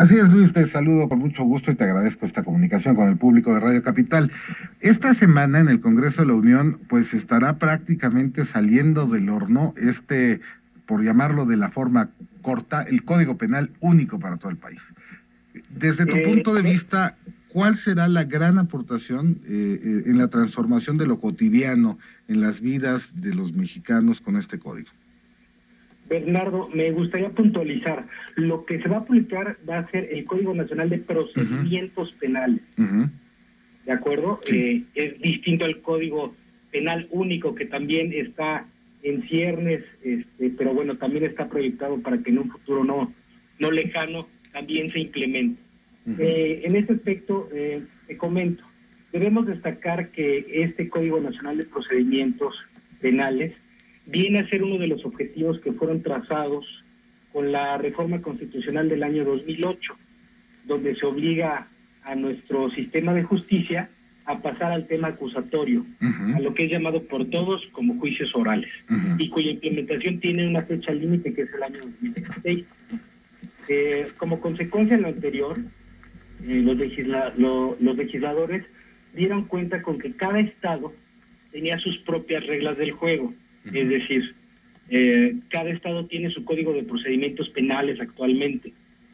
Así es, Luis, te saludo con mucho gusto y te agradezco esta comunicación con el público de Radio Capital. Esta semana en el Congreso de la Unión, pues estará prácticamente saliendo del horno este, por llamarlo de la forma corta, el Código Penal único para todo el país. Desde tu eh, punto de eh. vista, ¿cuál será la gran aportación eh, en la transformación de lo cotidiano en las vidas de los mexicanos con este código? Bernardo, me gustaría puntualizar. Lo que se va a publicar va a ser el Código Nacional de Procedimientos Penales. ¿De acuerdo? Eh, es distinto al Código Penal Único, que también está en ciernes, este, pero bueno, también está proyectado para que en un futuro no, no lejano también se implemente. Eh, en este aspecto, eh, te comento, debemos destacar que este Código Nacional de Procedimientos Penales viene a ser uno de los objetivos que fueron trazados con la reforma constitucional del año 2008, donde se obliga a nuestro sistema de justicia a pasar al tema acusatorio, a lo que es llamado por todos como juicios orales, y cuya implementación tiene una fecha límite que es el año 2016. Eh, como consecuencia de lo anterior, eh, los, los legisladores dieron cuenta con que cada estado tenía sus propias reglas del juego es decir, eh, cada estado tiene su código de procedimientos penales actualmente,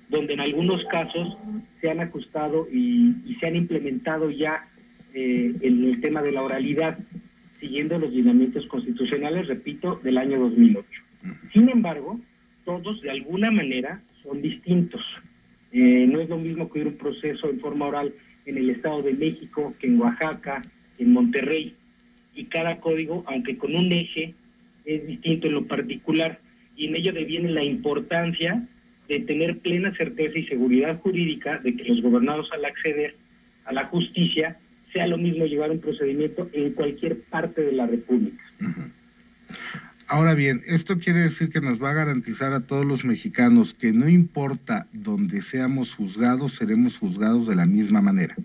donde en algunos casos se han ajustado y, se han implementado ya eh, el tema de la oralidad, siguiendo los lineamientos constitucionales, repito, del año 2008. Sin embargo, todos de alguna manera son distintos. Eh, no es lo mismo que un proceso en forma oral en el Estado de México que en Oaxaca, en Monterrey y cada código, aunque con un eje, es distinto en lo particular y en ello deviene la importancia de tener plena certeza y seguridad jurídica de que los gobernados al acceder a la justicia sea lo mismo llevar un procedimiento en cualquier parte de la República. Ahora bien, esto quiere decir que nos va a garantizar a todos los mexicanos que no importa donde seamos juzgados, seremos juzgados de la misma manera.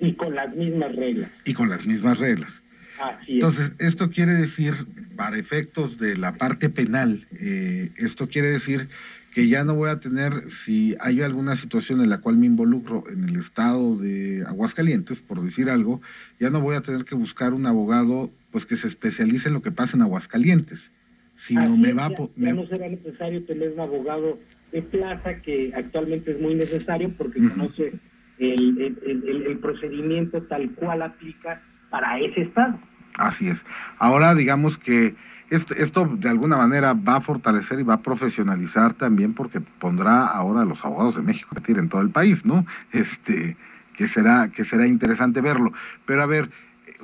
Y con las mismas reglas. Y con las mismas reglas. Entonces, esto quiere decir, para efectos de la parte penal, eh, esto quiere decir que ya no voy a tener, si hay alguna situación en la cual me involucro en el estado de Aguascalientes, por decir algo, ya no voy a tener que buscar un abogado pues que se especialice en lo que pasa en Aguascalientes, sino me va ya, no será necesario tener un abogado de plaza que actualmente es muy necesario porque conoce el procedimiento tal cual aplica para ese estado. Así es. Ahora digamos que esto, de alguna manera va a fortalecer y va a profesionalizar también porque pondrá ahora a los abogados de México a en todo el país, ¿no? Este, que será, que será interesante verlo. Pero a ver,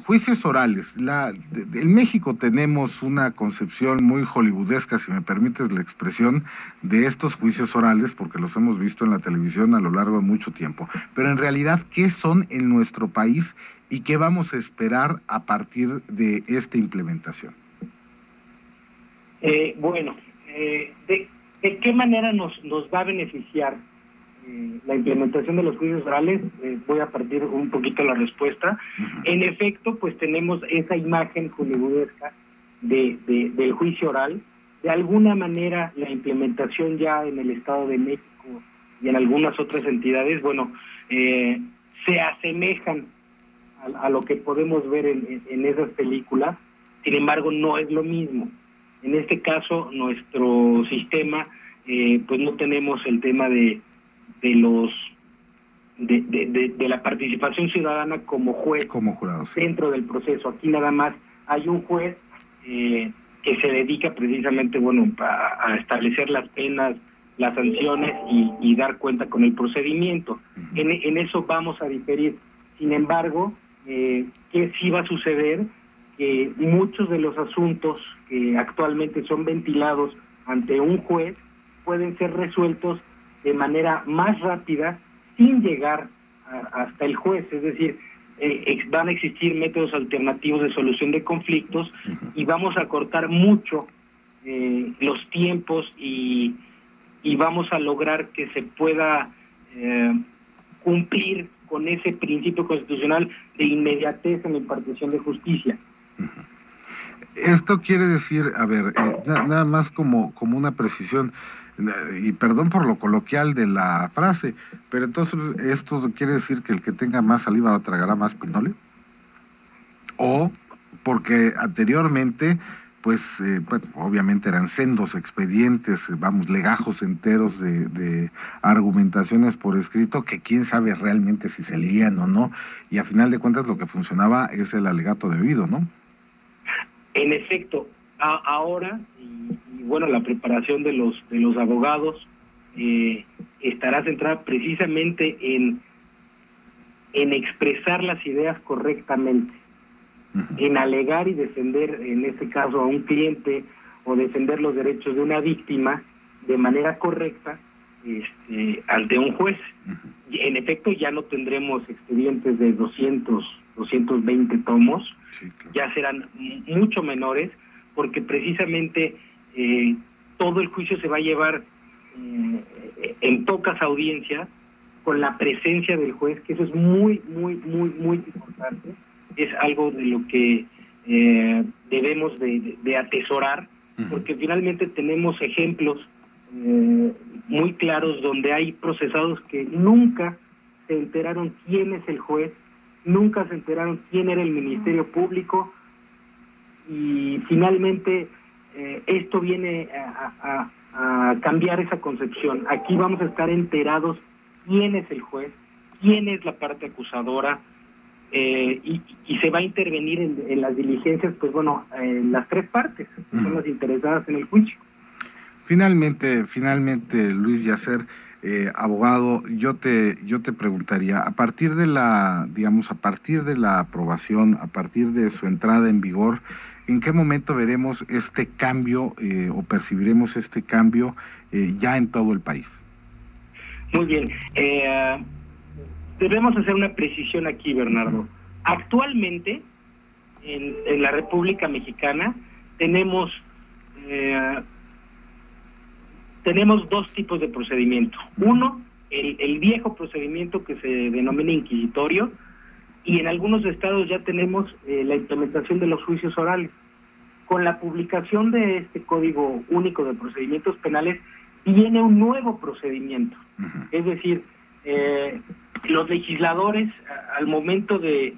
juicios orales. La, en México tenemos una concepción muy hollywoodesca, si me permites la expresión, de estos juicios orales, porque los hemos visto en la televisión a lo largo de mucho tiempo. Pero en realidad, ¿qué son en nuestro país y qué vamos a esperar a partir de esta implementación? Eh, bueno, eh, de, qué manera nos, nos va a beneficiar eh, la implementación de los juicios orales? voy a partir un poquito la respuesta. En efecto, pues tenemos esa imagen hollywoodesca de, del juicio oral. De alguna manera, la implementación ya en el Estado de México y en algunas otras entidades, bueno, se asemejan a, lo que podemos ver en, esas películas, sin embargo no es lo mismo. En este caso, nuestro sistema, eh, pues no tenemos el tema de, de los de, de, la participación ciudadana como juez como jurado, dentro del proceso. Aquí nada más hay un juez eh, que se dedica precisamente bueno a, establecer las penas, las sanciones y, dar cuenta con el procedimiento. en, en, eso vamos a diferir. Sin embargo, eh, que sí va a suceder, que muchos de los asuntos que actualmente son ventilados ante un juez pueden ser resueltos de manera más rápida sin llegar hasta el juez, es decir, eh, van a existir métodos alternativos de solución de conflictos y vamos a cortar mucho eh, los tiempos y, y, vamos a lograr que se pueda eh, cumplir con ese principio constitucional de inmediatez en la impartición de justicia. Esto quiere decir, a ver, eh, nada más como, como una precisión, y perdón por lo coloquial de la frase, pero entonces esto quiere decir que el que tenga más saliva tragará más pinole. O porque anteriormente pues, eh, pues, obviamente eran sendos expedientes, vamos, legajos enteros de, argumentaciones por escrito que quién sabe realmente si se leían o no, y a final de cuentas lo que funcionaba es el alegato de oído, ¿no? En efecto, ahora, y, bueno, la preparación de los, de los abogados eh, estará centrada precisamente en, en expresar las ideas correctamente en alegar y defender, en este caso, a un cliente o defender los derechos de una víctima de manera correcta este, ante un juez. En efecto, ya no tendremos expedientes de 200, 220 tomos, ya serán mucho menores, porque precisamente eh, todo el juicio se va a llevar eh, en pocas audiencias, con la presencia del juez, que eso es muy, muy, muy, muy importante. Es algo de lo que eh, debemos de, atesorar, porque finalmente tenemos ejemplos eh, muy claros donde hay procesados que nunca se enteraron quién es el juez, nunca se enteraron quién era el Ministerio Público y finalmente eh, esto viene a, a cambiar esa concepción. Aquí vamos a estar enterados quién es el juez, quién es la parte acusadora, eh, y, se va a intervenir en, las diligencias, pues bueno, en las tres partes, son las interesadas en el juicio. Finalmente, finalmente, Luis Yacer, eh, abogado, yo te, yo te preguntaría, a partir de la, digamos, a partir de la aprobación, a partir de su entrada en vigor, ¿en qué momento veremos este cambio eh, o percibiremos este cambio ya en todo el país? Muy bien debemos hacer una precisión aquí, Bernardo. Actualmente, en, la República Mexicana, tenemos, eh, tenemos dos tipos de procedimiento. Uno, el, viejo procedimiento que se denomina inquisitorio, y en algunos estados ya tenemos eh, la implementación de los juicios orales. Con la publicación de este Código Único de Procedimientos Penales, viene un nuevo procedimiento. Es decir, eh, los legisladores, al momento de,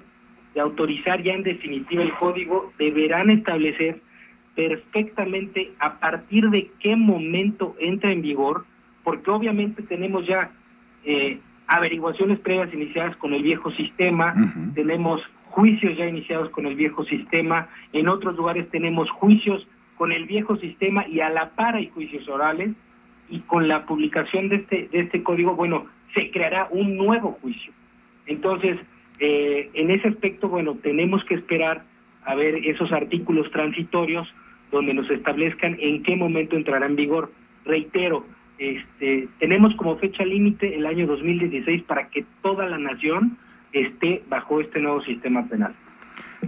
autorizar ya en definitiva el código, deberán establecer perfectamente a partir de qué momento entra en vigor, porque obviamente tenemos ya eh, averiguaciones previas iniciadas con el viejo sistema, tenemos juicios ya iniciados con el viejo sistema, en otros lugares tenemos juicios con el viejo sistema y a la par hay juicios orales, y con la publicación de este, de este código, bueno, se creará un nuevo juicio. Entonces, eh, en ese aspecto, bueno, tenemos que esperar a ver esos artículos transitorios donde nos establezcan en qué momento entrará en vigor. Reitero, este, tenemos como fecha límite el año 2016 para que toda la nación esté bajo este nuevo sistema penal.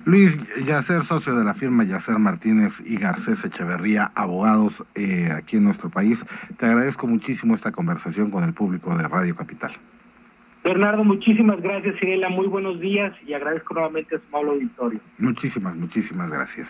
Luis Yacer, socio de la firma Yacer Martínez y Garcés Echeverría, abogados eh, aquí en nuestro país, te agradezco muchísimo esta conversación con el público de Radio Capital. Bernardo, muchísimas gracias, Cirela, muy buenos días y agradezco nuevamente a su amable auditorio. Muchísimas, muchísimas gracias.